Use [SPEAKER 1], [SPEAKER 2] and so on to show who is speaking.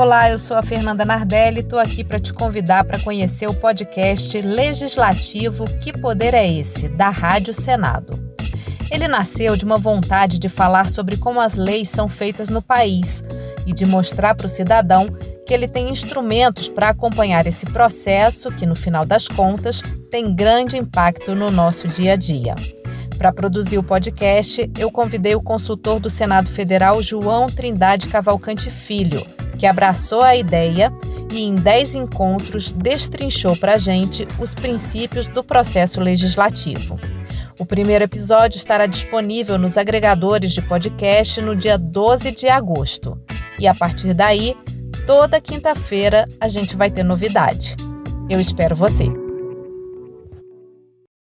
[SPEAKER 1] Olá, eu sou a Fernanda Nardelli e estou aqui para te convidar para conhecer o podcast legislativo Que Poder é Esse? da Rádio Senado. Ele nasceu de uma vontade de falar sobre como as leis são feitas no país e de mostrar para o cidadão que ele tem instrumentos para acompanhar esse processo que, no final das contas, tem grande impacto no nosso dia a dia. Para produzir o podcast, eu convidei o consultor do Senado Federal, João Trindade Cavalcante Filho que abraçou a ideia e, em 10 encontros, destrinchou para a gente os princípios do processo legislativo. O primeiro episódio estará disponível nos agregadores de podcast no dia 12 de agosto. E a partir daí, toda quinta-feira a gente vai ter novidade. Eu espero você!